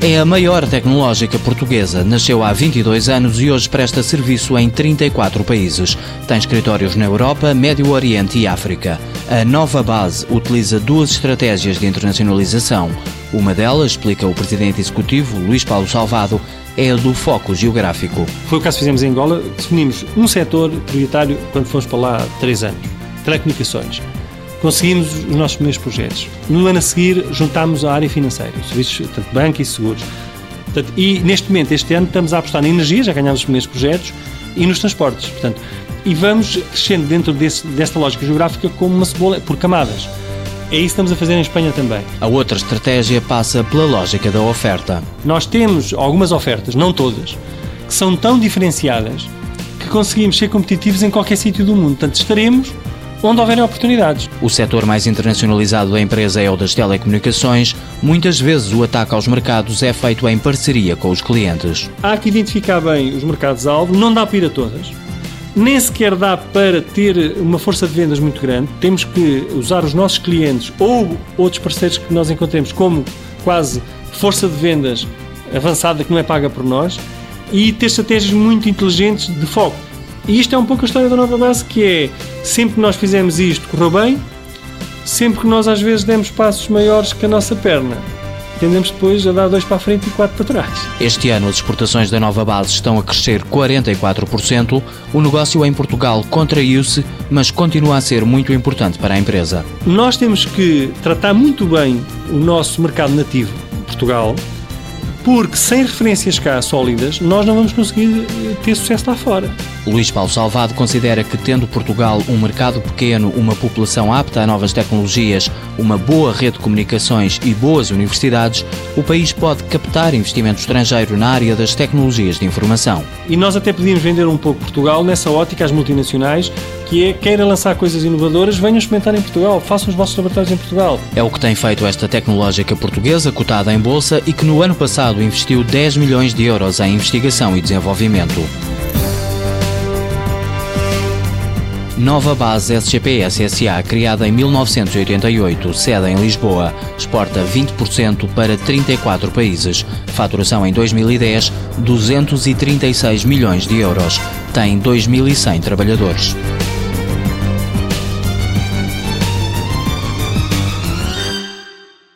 É a maior tecnológica portuguesa. Nasceu há 22 anos e hoje presta serviço em 34 países. Tem escritórios na Europa, Médio Oriente e África. A nova base utiliza duas estratégias de internacionalização. Uma delas, explica o presidente executivo, Luís Paulo Salvado, é a do foco geográfico. Foi o caso que fizemos em Angola. Definimos um setor prioritário quando fomos para lá há três anos. Telecomunicações conseguimos os nossos primeiros projetos. No ano a seguir, juntámos a área financeira, serviços, tanto banco e seguros. Portanto, e neste momento, este ano, estamos a apostar na energia, já ganhámos os primeiros projetos, e nos transportes. Portanto, e vamos crescendo dentro desse, desta lógica geográfica como uma cebola, por camadas. É isso que estamos a fazer em Espanha também. A outra estratégia passa pela lógica da oferta. Nós temos algumas ofertas, não todas, que são tão diferenciadas que conseguimos ser competitivos em qualquer sítio do mundo. Portanto, estaremos onde houverem oportunidades. O setor mais internacionalizado da empresa é o das telecomunicações. Muitas vezes o ataque aos mercados é feito em parceria com os clientes. Há que identificar bem os mercados-alvo, não dá para ir a todas. Nem sequer dá para ter uma força de vendas muito grande. Temos que usar os nossos clientes ou outros parceiros que nós encontremos como quase força de vendas avançada que não é paga por nós e ter estratégias muito inteligentes de foco. E isto é um pouco a história da nova base, que é sempre que nós fizemos isto, correu bem, sempre que nós às vezes demos passos maiores que a nossa perna, tendemos depois a dar dois para a frente e quatro para trás. Este ano as exportações da nova base estão a crescer 44%. O negócio em Portugal contraiu-se, mas continua a ser muito importante para a empresa. Nós temos que tratar muito bem o nosso mercado nativo, Portugal, porque sem referências cá sólidas, nós não vamos conseguir ter sucesso lá fora. Luís Paulo Salvado considera que, tendo Portugal um mercado pequeno, uma população apta a novas tecnologias, uma boa rede de comunicações e boas universidades, o país pode captar investimento estrangeiro na área das tecnologias de informação. E nós até podíamos vender um pouco Portugal nessa ótica às multinacionais, que é queira lançar coisas inovadoras, venham experimentar em Portugal, façam os vossos laboratórios em Portugal. É o que tem feito esta tecnológica portuguesa, cotada em bolsa e que no ano passado investiu 10 milhões de euros em investigação e desenvolvimento. Nova base SGPS SA, criada em 1988, sede em Lisboa, exporta 20% para 34 países. Faturação em 2010, 236 milhões de euros. Tem 2.100 trabalhadores.